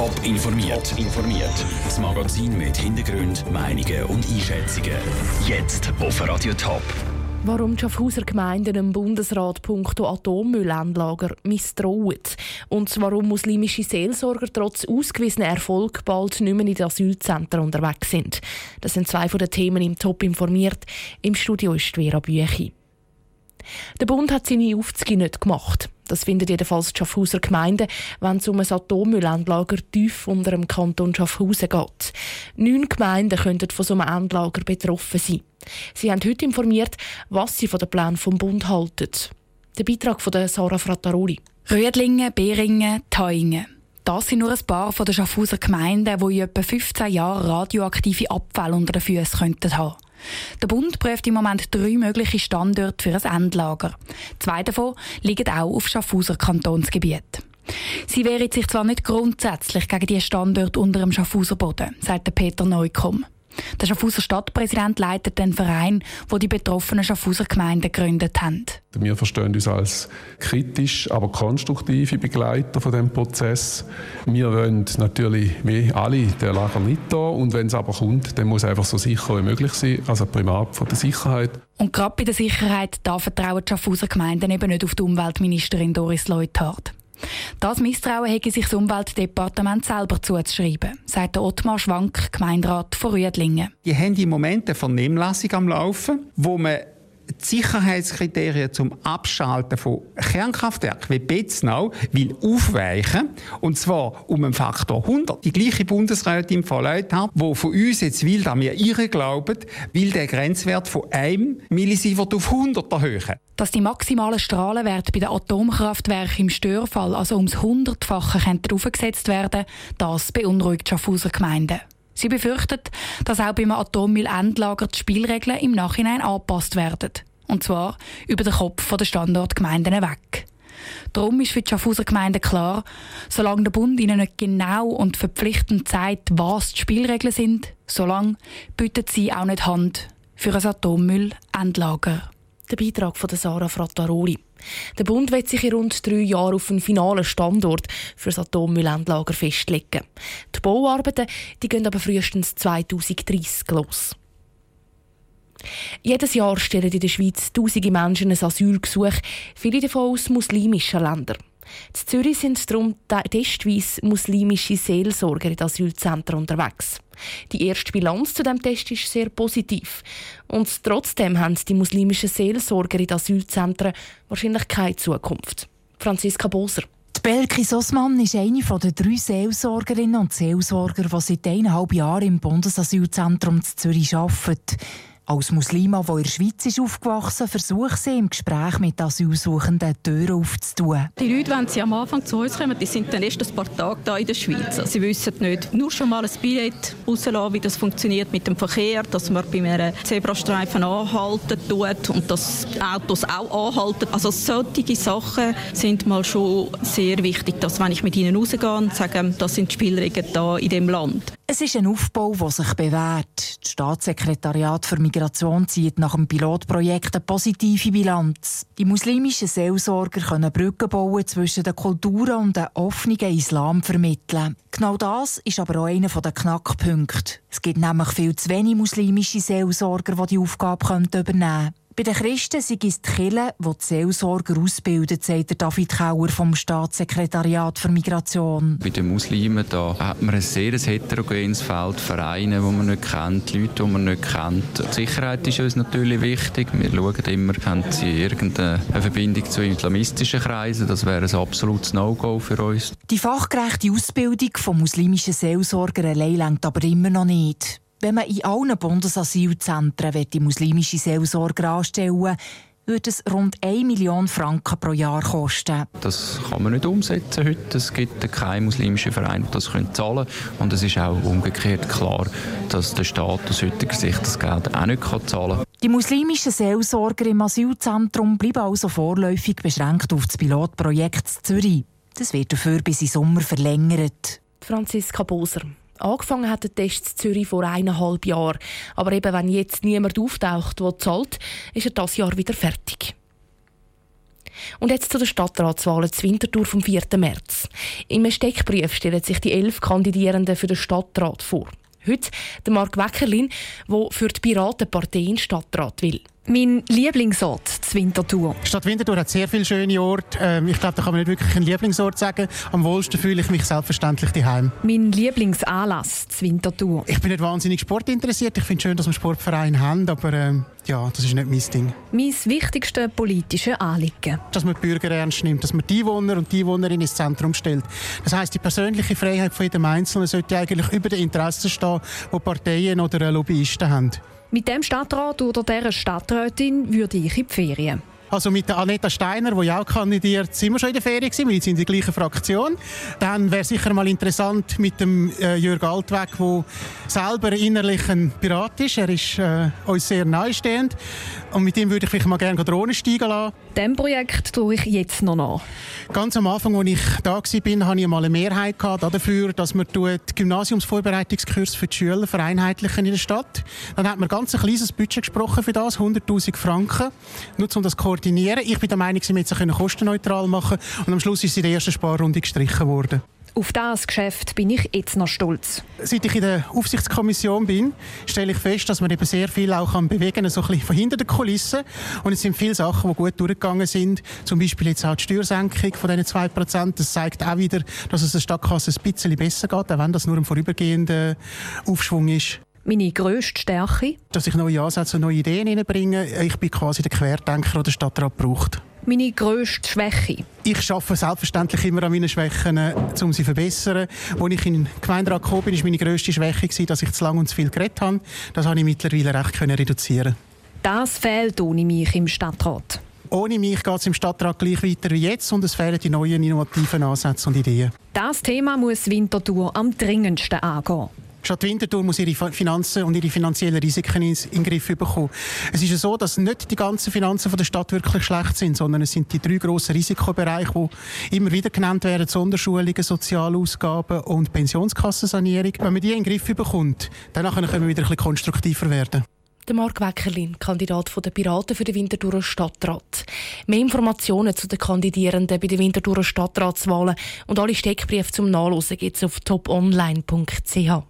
Top informiert. informiert. Das Magazin mit Hintergrund, Meinungen und Einschätzungen. Jetzt auf Radio Top. Warum die Schaffhauser Gemeinden im Bundesrat punkto Atommüllendlager misstrauen und warum muslimische Seelsorger trotz ausgewiesener Erfolg bald nicht mehr in den Asylzentren unterwegs sind. Das sind zwei von den Themen im Top informiert. Im Studio ist Vera Büchi. Der Bund hat seine Aufzüge nicht gemacht. Das findet jedenfalls die Schaffhauser Gemeinde, wenn es um ein Atommüllendlager tief unter dem Kanton Schaffhausen geht. Neun Gemeinden könnten von so einem Endlager betroffen sein. Sie haben heute informiert, was sie von den Plänen vom Bund halten. Der Beitrag von Sarah Frattaroli. Rödlingen, Beringen, Theuingen. Das sind nur ein paar von den Schaffhauser Gemeinden, die in etwa 15 Jahren radioaktive Abfälle unter den Füßen könnten haben. Der Bund prüft im Moment drei mögliche Standorte für ein Endlager. Zwei davon liegen auch auf Schaffhauser Kantonsgebiet. Sie wehren sich zwar nicht grundsätzlich gegen die Standorte unter dem Schaffhauser Boden, sagt Peter Neukomm. Der Schaffhauser Stadtpräsident leitet den Verein, wo die betroffenen Schaffhauser Gemeinden gegründet haben. Wir verstehen uns als kritisch, aber konstruktive Begleiter von dem Prozess. Wir wollen natürlich wie alle der Lager nicht da und wenn es aber kommt, dann muss einfach so sicher wie möglich sein, also Primat von der Sicherheit. Und gerade bei der Sicherheit da vertrauen die Schaffhauser Gemeinden eben nicht auf die Umweltministerin Doris Leuthard. Das Misstrauen hätte sich das Umweltdepartement selber zuzuschreiben, sagt der Ottmar Schwank, Gemeinderat von Rüdlingen. Die haben im Moment eine Vernehmlassung am Laufen, wo man die Sicherheitskriterien zum Abschalten von Kernkraftwerken wie Betznau will aufweichen. Und zwar um einen Faktor 100. Die gleiche Bundesrätin Frau Leuthard, die von uns jetzt will, dass wir ihre glauben, will der Grenzwert von 1 Millisievert auf 100 erhöhen. Dass die maximalen Strahlenwerte bei den Atomkraftwerken im Störfall also ums Hundertfache aufgesetzt werden das beunruhigt Schaffhauser Gemeinden. Sie befürchtet, dass auch beim Atommüllendlager die Spielregeln im Nachhinein angepasst werden. Und zwar über den Kopf der Standortgemeinden weg. Darum ist für die Schaffhauser Gemeinde klar, solange der Bund ihnen nicht genau und verpflichtend zeigt, was die Spielregeln sind, solange bietet sie auch nicht Hand für ein Atommüllendlager. Der Beitrag von Sarah Frattaroli. Der Bund wird sich in rund drei Jahren auf einen finalen Standort für das Atommüllendlager festlegen. Die Bauarbeiten die gehen aber frühestens 2030 los. Jedes Jahr stellen in der Schweiz tausende Menschen ein Asylgesuch, viele davon aus muslimischen Ländern. In Zürich sind darum testweise muslimische Seelsorger in Asylzentren unterwegs. Die erste Bilanz zu dem Test ist sehr positiv. Und trotzdem haben die muslimischen Seelsorger in Asylzentren wahrscheinlich keine Zukunft. Franziska Boser. Die Belkis Osman ist eine der drei Seelsorgerinnen und Seelsorger, die seit eineinhalb Jahren im Bundesasylzentrum Zürich arbeiten. Als Muslima, die in der Schweiz ist aufgewachsen ist, versucht sie im Gespräch mit Asylsuchenden Türen aufzutun. Die Leute, wenn sie am Anfang zu uns kommen, die sind dann erst ein paar Tage da in der Schweiz. Sie wissen nicht nur schon mal ein Billett rauslassen, wie das funktioniert mit dem Verkehr, dass man bei einem Zebrastreifen anhalten tut und dass Autos auch anhalten. Also solche Sachen sind mal schon sehr wichtig, dass wenn ich mit ihnen rausgehe und sage, das sind die Spielregeln da in dem Land. Es ist ein Aufbau, der sich bewährt. Das Staatssekretariat für Migration zieht nach dem Pilotprojekt eine positive Bilanz. Die muslimischen Seelsorger können Brücken bauen zwischen den Kulturen und den offenen Islam vermitteln. Genau das ist aber auch einer der Knackpunkte. Es gibt nämlich viel zu wenig muslimische Seelsorger, die die Aufgabe übernehmen können. Bei den Christen sind es die Kirche, die die Seelsorger ausbildet, sagt David Kauer vom Staatssekretariat für Migration. Bei den Muslimen da hat man ein sehr heterogenes Feld, Vereine, die man nicht kennt, Leute, die man nicht kennt. Die Sicherheit ist uns natürlich wichtig. Wir schauen immer, haben sie irgendeine Verbindung zu islamistischen Kreisen. Das wäre ein absolutes No-Go für uns. Die fachgerechte Ausbildung von muslimischen Seelsorgern allein aber immer noch nicht. Wenn man in allen Bundesasylzentren die muslimische Seelsorger anstellen würde es rund 1 Million Franken pro Jahr kosten. Das kann man nicht umsetzen heute. Es gibt keinen muslimischen Verein, der das zahlen könnte. Und es ist auch umgekehrt klar, dass der Staat aus heutiger Sicht das Geld auch nicht zahlen kann. Die muslimischen Seelsorger im Asylzentrum bleiben also vorläufig beschränkt auf das Pilotprojekt Zürich. Das wird dafür bis in Sommer verlängert. Franziska Boser. Angefangen hat der Test Zürich vor eineinhalb Jahren. Aber eben, wenn jetzt niemand auftaucht, der zahlt, ist er das Jahr wieder fertig. Und jetzt zu den Stadtratswahlen zur Winterthur vom 4. März. Im Steckbrief stellen sich die elf Kandidierenden für den Stadtrat vor. Heute der Marc Weckerlin, der für die Piratenpartei in Stadtrat will. Mein Lieblingsort, die Winterthur. Stadt Winterthur hat sehr viele schöne Orte. Ähm, ich glaube, da kann man nicht wirklich einen Lieblingsort sagen. Am wohlsten fühle ich mich selbstverständlich daheim. Mein Lieblingsanlass, die Winterthur. Ich bin nicht wahnsinnig sportinteressiert. Ich finde es schön, dass wir Sportverein haben, aber ähm, ja, das ist nicht mein Ding. Mein wichtigste politische Anliegen. Dass man die Bürger ernst nimmt, dass man die Einwohner und die Einwohnerinnen ins Zentrum stellt. Das heißt, die persönliche Freiheit von jedem Einzelnen sollte eigentlich über den Interessen stehen, die Parteien oder Lobbyisten haben. Mit dem Stadtrat oder dieser Stadträtin würde ich in die Ferien. Also mit der Aneta Steiner, die ja auch kandidiert, sind wir schon in der Ferien gewesen, wir sind in der gleichen Fraktion. Dann wäre sicher mal interessant mit dem äh, Jörg Altweg, der selber innerlich ein Pirat ist. Er ist äh, uns sehr nahestehend. Und mit ihm würde ich vielleicht mal gerne Drohnen steigen lassen. Dem Projekt tue ich jetzt noch nach. Ganz am Anfang, als ich da war, hatte ich mal eine Mehrheit dafür, dass man die Gymnasiumsvorbereitungskurs für die Schüler vereinheitlichen in der Stadt. Dann hat man ganz ein kleines Budget gesprochen für das, 100'000 Franken, nur um das zu koordinieren. Ich bin der Meinung, sie müssen es kostenneutral machen und am Schluss ist sie in der ersten Sparrunde gestrichen worden. Auf das Geschäft bin ich jetzt noch stolz. Seit ich in der Aufsichtskommission bin, stelle ich fest, dass man eben sehr viel auch kann bewegen kann, so ein bisschen von hinter den Kulissen. Und es sind viele Sachen, die gut durchgegangen sind. Zum Beispiel jetzt auch die Steuersenkung von diesen 2%. Das zeigt auch wieder, dass es der Stadtkasse ein bisschen besser geht, auch wenn das nur ein vorübergehender Aufschwung ist. Meine grösste Stärke? Dass ich neue Ansätze und neue Ideen reinbringe. Ich bin quasi der Querdenker, der der Stadtrat braucht meine grösste Schwäche? Ich arbeite selbstverständlich immer an meinen Schwächen, äh, um sie zu verbessern. Als ich in den Gemeinderat gekommen bin, war meine grösste Schwäche, dass ich zu lange und zu viel geredet habe. Das habe ich mittlerweile recht reduzieren Das fehlt ohne mich im Stadtrat. Ohne mich geht es im Stadtrat gleich weiter wie jetzt und es fehlen die neuen innovativen Ansätze und Ideen. Das Thema muss Winterthur am dringendsten angehen. Stadt Winterthur muss ihre Finanzen und ihre finanziellen Risiken in den Griff bekommen. Es ist ja so, dass nicht die ganzen Finanzen der Stadt wirklich schlecht sind, sondern es sind die drei grossen Risikobereiche, die immer wieder genannt werden: Sonderschulungen, Sozialausgaben und Pensionskassensanierung. Wenn man die in den Griff bekommt, dann können wir wieder ein bisschen konstruktiver werden. Der Marc Weckerlin, Kandidat der Piraten für den Winterthurer Stadtrat. Mehr Informationen zu den Kandidierenden bei den Winterthurer Stadtratswahlen und alle Steckbriefe zum Nachlesen gibt es auf toponline.ch.